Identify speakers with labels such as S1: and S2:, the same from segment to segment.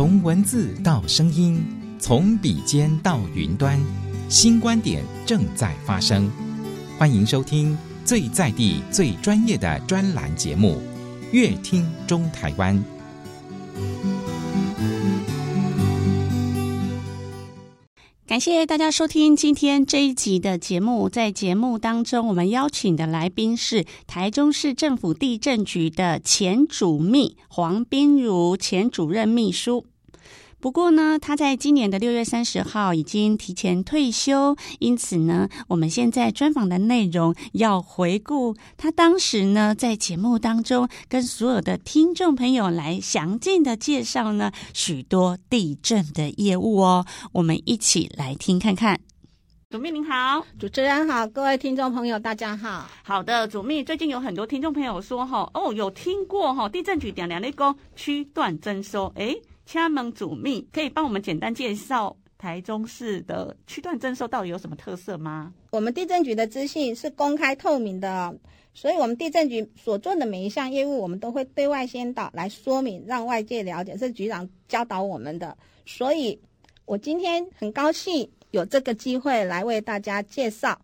S1: 从文字到声音，从笔尖到云端，新观点正在发生。欢迎收听最在地、最专业的专栏节目《乐听中台湾》。
S2: 感谢大家收听今天这一集的节目。在节目当中，我们邀请的来宾是台中市政府地震局的前主秘黄冰如前主任秘书。不过呢，他在今年的六月三十号已经提前退休，因此呢，我们现在专访的内容要回顾他当时呢在节目当中跟所有的听众朋友来详尽的介绍呢许多地震的业务哦，我们一起来听看看。主秘您好，
S3: 主持人好，各位听众朋友大家好。
S2: 好的，主秘，最近有很多听众朋友说哈，哦，有听过哈，地震局点点那个区段征收，诶。请问主秘可以帮我们简单介绍台中市的区段征收到底有什么特色吗？
S3: 我们地震局的资讯是公开透明的，所以我们地震局所做的每一项业务，我们都会对外先导来说明，让外界了解，是局长教导我们的。所以，我今天很高兴有这个机会来为大家介绍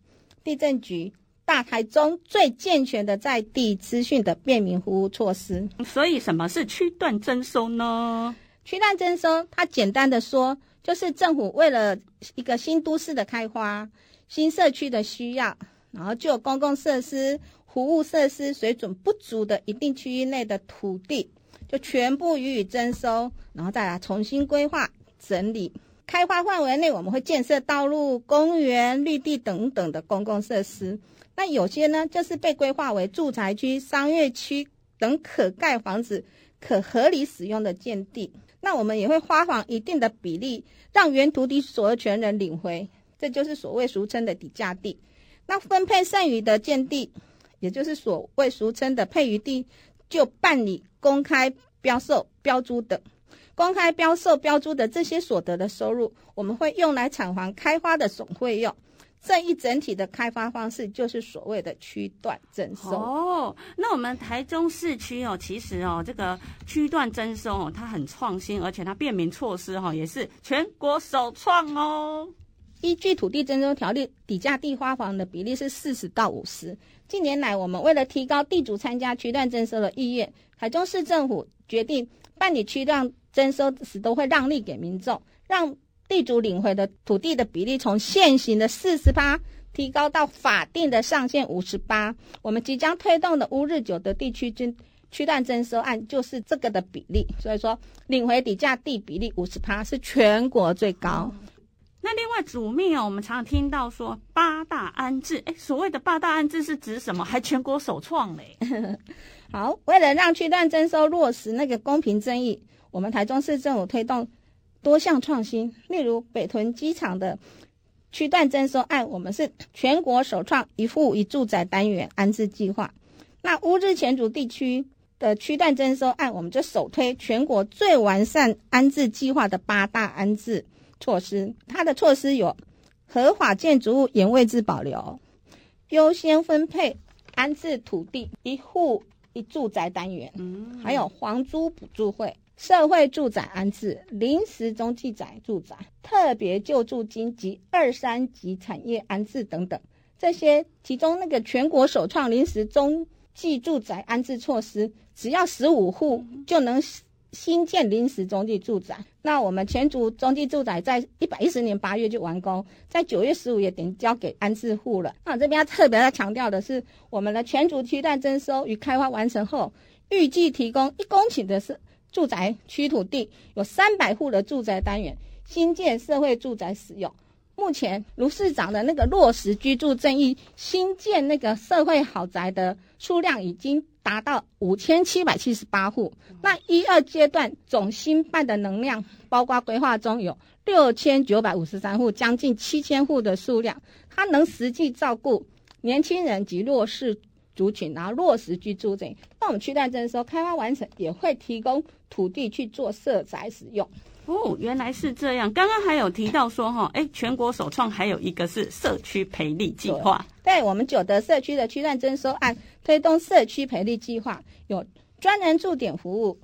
S3: 地震局大台中最健全的在地资讯的便民服务措施。
S2: 所以，什么是区段征收呢？
S3: 区段征收，它简单的说，就是政府为了一个新都市的开发、新社区的需要，然后就有公共设施、服务设施水准不足的一定区域内的土地，就全部予以征收，然后再来重新规划整理。开发范围内，我们会建设道路、公园、绿地等等的公共设施。那有些呢，就是被规划为住宅区、商业区等可盖房子、可合理使用的建地。那我们也会发放一定的比例，让原土地所有权人领回，这就是所谓俗称的底价地。那分配剩余的建地，也就是所谓俗称的配余地，就办理公开标售、标租等。公开标售、标租的这些所得的收入，我们会用来偿还开发的总费用。这一整体的开发方式就是所谓的区段征收
S2: 哦。那我们台中市区哦，其实哦，这个区段征收哦，它很创新，而且它便民措施哈，也是全国首创哦。
S3: 依据土地征收条例，底价地发放的比例是四十到五十。近年来，我们为了提高地主参加区段征收的意愿，台中市政府决定办理区段征收时，都会让利给民众，让。地主领回的土地的比例从现行的四十八提高到法定的上限五十八。我们即将推动的乌日九德地区区区段征收案就是这个的比例。所以说，领回底价地比例五十八是全国最高。
S2: 那另外主命哦，我们常常听到说八大安置，哎，所谓的八大安置是指什么？还全国首创嘞。
S3: 好，为了让区段征收落实那个公平正义，我们台中市政府推动。多项创新，例如北屯机场的区段征收案，我们是全国首创一户一住宅单元安置计划。那乌日前竹地区的区段征收案，我们就首推全国最完善安置计划的八大安置措施。它的措施有合法建筑物原位置保留、优先分配安置土地、一户一住宅单元，还有房租补助会。社会住宅安置、临时中继宅住宅、特别救助金及二三级产业安置等等，这些其中那个全国首创临时中继住宅安置措施，只要十五户就能新建临时中继住宅。那我们全族中继住宅在一百一十年八月就完工，在九月十五也点交给安置户了。那我这边要特别要强调的是，我们的全族区段征收与开发完成后，预计提供一公顷的是。住宅区土地有三百户的住宅单元，新建社会住宅使用。目前卢市长的那个落实居住正义，新建那个社会豪宅的数量已经达到五千七百七十八户。那一二阶段总新办的能量，包括规划中有六千九百五十三户，将近七千户的数量，它能实际照顾年轻人及弱势。族群，然后落实居住证。那我们区段征收开发完成，也会提供土地去做社宅使用。
S2: 哦，原来是这样。刚刚还有提到说，哈，哎，全国首创还有一个是社区培力计划。
S3: 对，我们九德社区的区段征收案推动社区培力计划，有专人驻点服务、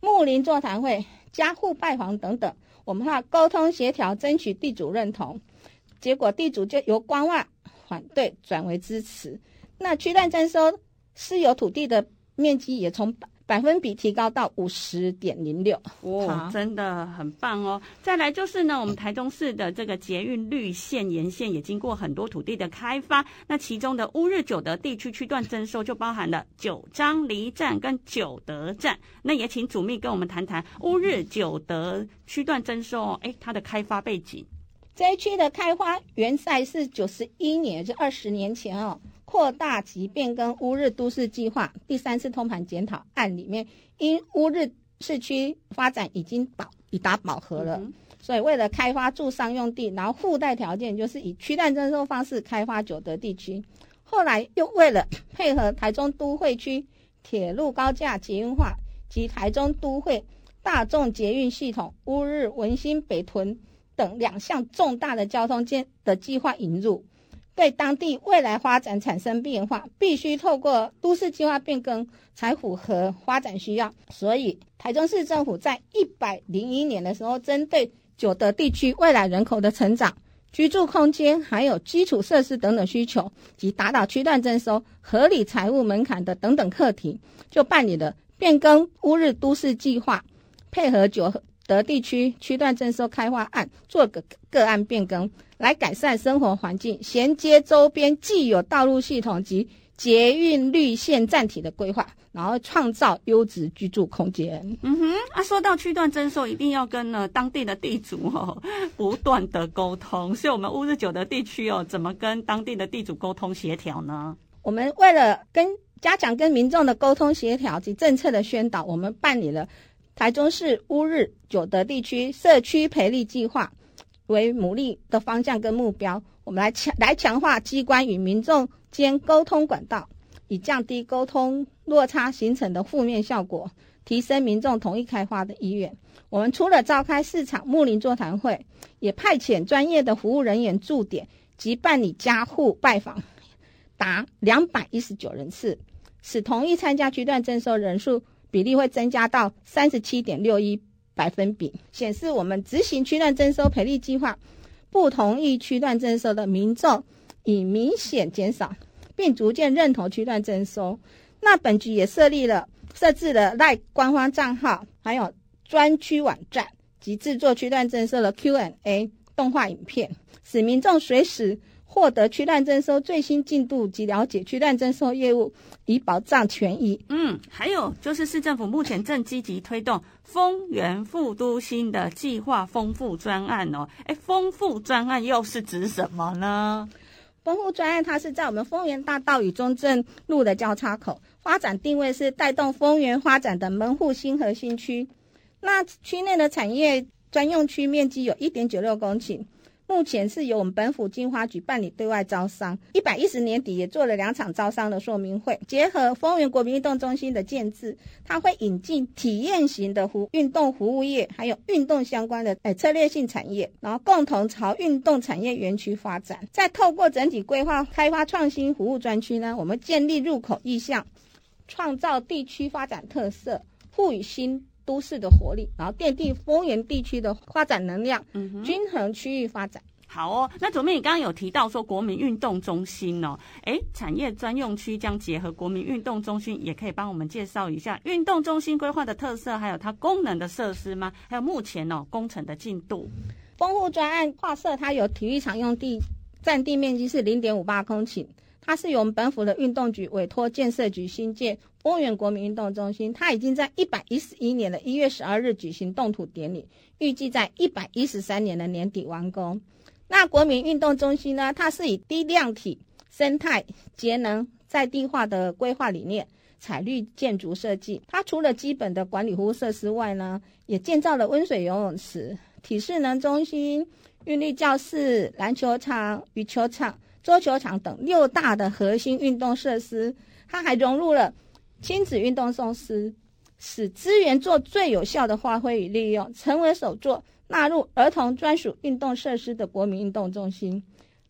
S3: 睦邻座谈会、家户拜访等等，我们话沟通协调，争取地主认同。结果地主就由观望、反对转为支持。那区段征收私有土地的面积也从百分比提高到五十点零六，
S2: 哦，真的很棒哦。再来就是呢，我们台中市的这个捷运绿线沿线也经过很多土地的开发，那其中的乌日九德地区区段征收就包含了九张犁站跟九德站。那也请主秘跟我们谈谈乌日九德区段征收，哎，它的开发背景。
S3: 这一区的开发原赛是九十一年，就二十年前哦。扩大及变更乌日都市计划第三次通盘检讨案里面，因乌日市区发展已经饱已达饱和了，嗯，所以为了开发住商用地，然后附带条件就是以区段征收方式开发九德地区。后来又为了配合台中都会区铁路高架捷运化及台中都会大众捷运系统乌日文心北屯等两项重大的交通建的计划引入。对当地未来发展产生变化，必须透过都市计划变更才符合发展需要。所以，台中市政府在一百零一年的时候，针对九德地区未来人口的成长、居住空间还有基础设施等等需求，及达到区段征收合理财务门槛的等等课题，就办理了变更乌日都市计划，配合九德地区区段征收开发案，做个个案变更。来改善生活环境，衔接周边既有道路系统及捷运绿线站体的规划，然后创造优质居住空间。
S2: 嗯哼，啊，说到区段征收，一定要跟呢当地的地主哦不断的沟通。所以，我们乌日九的地区哦，怎么跟当地的地主沟通协调呢？
S3: 我们为了跟加强跟民众的沟通协调及政策的宣导，我们办理了台中市乌日九德地区社区培力计划。为努力的方向跟目标，我们来强来强化机关与民众间沟通管道，以降低沟通落差形成的负面效果，提升民众同意开发的意愿。我们除了召开市场睦邻座谈会，也派遣专业的服务人员驻点及办理家户拜访，达两百一十九人次，使同意参加区段征收人数比例会增加到三十七点六一。百分比显示，我们执行区段征收赔率计划，不同意区段征收的民众已明显减少，并逐渐认同区段征收。那本局也设立了设置了赖官方账号，还有专区网站及制作区段征收的 Q&A 动画影片，使民众随时。获得区段征收最新进度及了解区段征收业务，以保障权益。
S2: 嗯，还有就是市政府目前正积极推动丰原副都新的计划丰富专案哦。哎，丰富专案又是指什么呢？
S3: 丰富专案它是在我们丰原大道与中正路的交叉口，发展定位是带动丰原发展的门户新核心区。那区内的产业专用区面积有一点九六公顷。目前是由我们本府金花局办理对外招商，一百一十年底也做了两场招商的说明会。结合丰原国民运动中心的建置，它会引进体验型的服运动服务业，还有运动相关的诶策略性产业，然后共同朝运动产业园区发展。再透过整体规划开发创新服务专区呢，我们建立入口意向，创造地区发展特色，赋予新。都市的活力，然后奠定丰原地区的发展能量，嗯，均衡区域发展。
S2: 好哦，那左面你刚刚有提到说国民运动中心哦，哎，产业专用区将结合国民运动中心，也可以帮我们介绍一下运动中心规划的特色，还有它功能的设施吗？还有目前哦工程的进度。
S3: 丰富专案划设，它有体育场用地，占地面积是零点五八公顷。它是由本府的运动局委托建设局新建丰原国民运动中心，它已经在一百一十一年的一月十二日举行动土典礼，预计在一百一十三年的年底完工。那国民运动中心呢，它是以低量体、生态、节能、在地化的规划理念，采绿建筑设计。它除了基本的管理服务设施外呢，也建造了温水游泳池、体适能中心、韵律教室、篮球场、羽球场。桌球场等六大的核心运动设施，它还融入了亲子运动设施，使资源做最有效的发挥与利用，成为首座纳入儿童专属运动设施的国民运动中心。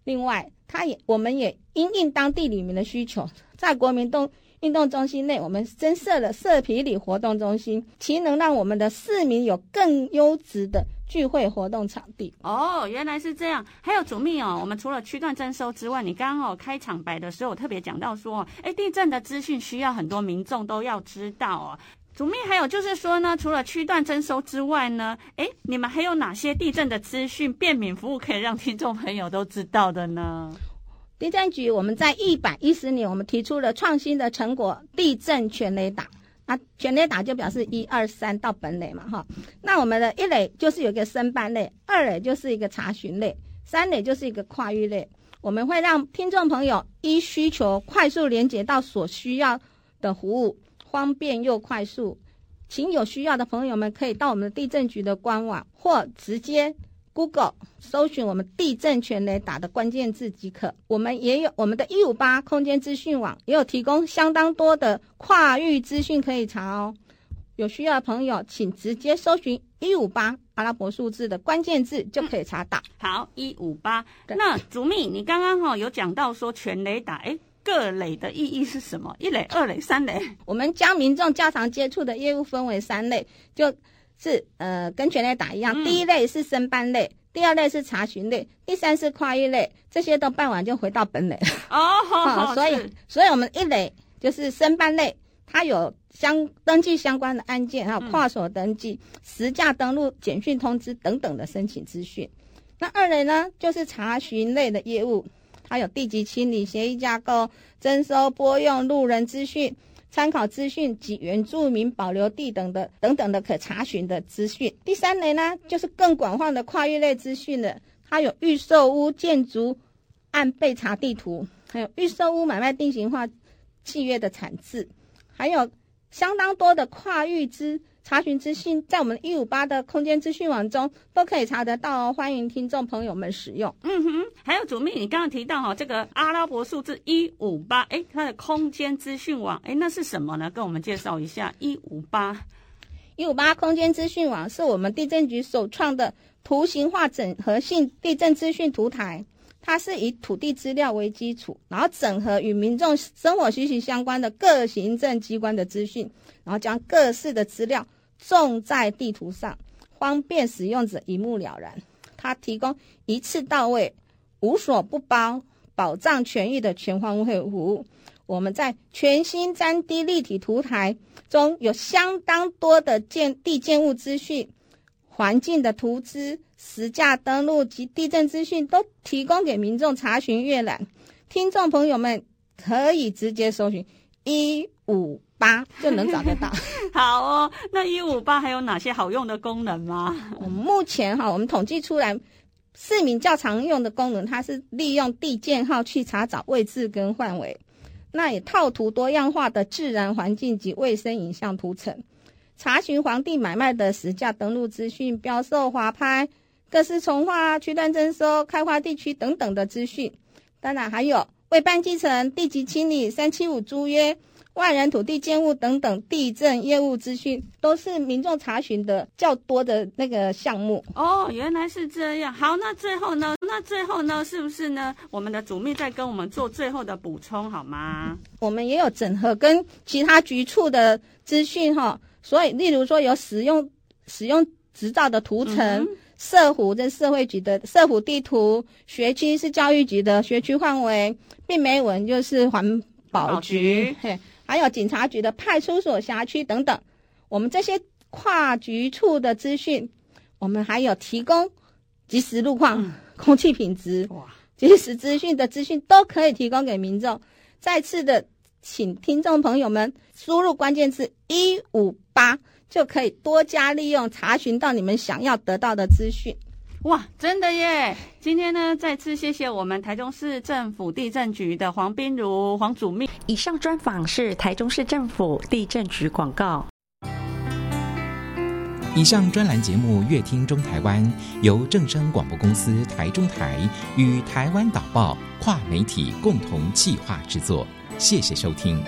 S3: 另外，它也我们也因应当地里面的需求，在国民动运动中心内，我们增设了社皮里活动中心，其能让我们的市民有更优质的聚会活动场地。
S2: 哦，原来是这样。还有主秘哦，我们除了区段征收之外，你刚刚哦开场白的时候我特别讲到说，哎，地震的资讯需要很多民众都要知道哦。主秘还有就是说呢，除了区段征收之外呢，诶，你们还有哪些地震的资讯便民服务可以让听众朋友都知道的呢？
S3: 地震局我们在一百一十年，我们提出了创新的成果——地震全垒打。那全垒打就表示一二三到本垒嘛，哈。那我们的一垒就是有一个申办类，二垒就是一个查询类，三垒就是一个跨域类。我们会让听众朋友依需求快速连接到所需要的服务。方便又快速，请有需要的朋友们可以到我们的地震局的官网，或直接 Google 搜寻我们地震全雷打的关键字即可。我们也有我们的一五八空间资讯网，也有提供相当多的跨域资讯可以查哦。有需要的朋友，请直接搜寻一五八阿拉伯数字的关键字就可以查到。
S2: 嗯、好，一五八。那主秘，你刚刚哈有讲到说全雷打，哎。各垒的意义是什么？一垒、二垒、三垒。
S3: 我们将民众较常接触的业务分为三类，就是呃，跟全类打一样。嗯、第一类是申办类，第二类是查询类，第三是跨域类。这些都办完就回到本垒
S2: 哦，好 好。
S3: 所以，所以我们一类就是申办类，它有相登记相关的案件，还有跨所登记、实价登录、简讯通知等等的申请资讯。那二类呢，就是查询类的业务。它有地籍清理、协议架构、征收拨用路人资讯、参考资讯及原住民保留地等的等等的可查询的资讯。第三类呢，就是更广泛的跨域类资讯了。它有预售屋建筑按被查地图，还有预售屋买卖定型化契约的产制，还有相当多的跨域资。查询资讯在我们一五八的空间资讯网中都可以查得到哦，欢迎听众朋友们使用。
S2: 嗯哼，还有主秘，你刚刚提到哈，这个阿拉伯数字一五八，哎，它的空间资讯网，哎，那是什么呢？跟我们介绍一下一五八。
S3: 一五八空间资讯网是我们地震局首创的图形化整合性地震资讯图台，它是以土地资料为基础，然后整合与民众生活息息相关的各行政机关的资讯。然后将各式的资料种在地图上，方便使用者一目了然。它提供一次到位、无所不包、保障权益的全方位服务。我们在全新 3D 立体图台中有相当多的建地建物资讯、环境的图资、实价登录及地震资讯，都提供给民众查询阅览。听众朋友们可以直接搜寻一五八就能找得到。
S2: 好哦，那一五八还有哪些好用的功能吗？
S3: 我们目前哈，我们统计出来市民较常用的功能，它是利用地建号去查找位置跟范围，那也套图多样化的自然环境及卫生影像图层，查询房地买卖的实价登录资讯、标售华拍、各式从化、区段征收、开发地区等等的资讯。当然还有未办继承、地籍清理、三七五租约。外人土地建物等等地震业务资讯，都是民众查询的较多的那个项目。
S2: 哦，原来是这样。好，那最后呢？那最后呢？是不是呢？我们的主秘再跟我们做最后的补充好吗？
S3: 我们也有整合跟其他局处的资讯哈，所以例如说有使用使用执照的图层，社福这社会局的社福地图，学区是教育局的学区范围，病媒文就是环保局，嘿。还有警察局的派出所辖区等等，我们这些跨局处的资讯，我们还有提供即时路况、嗯、空气品质、哇，即时资讯的资讯都可以提供给民众。再次的，请听众朋友们输入关键字一五八，就可以多加利用查询到你们想要得到的资讯。
S2: 哇，真的耶！今天呢，再次谢谢我们台中市政府地震局的黄冰如黄主秘。以上专访是台中市政府地震局广告。
S1: 以上专栏节目《乐听中台湾》由正声广播公司台中台与台湾导报跨媒体共同企划制作，谢谢收听。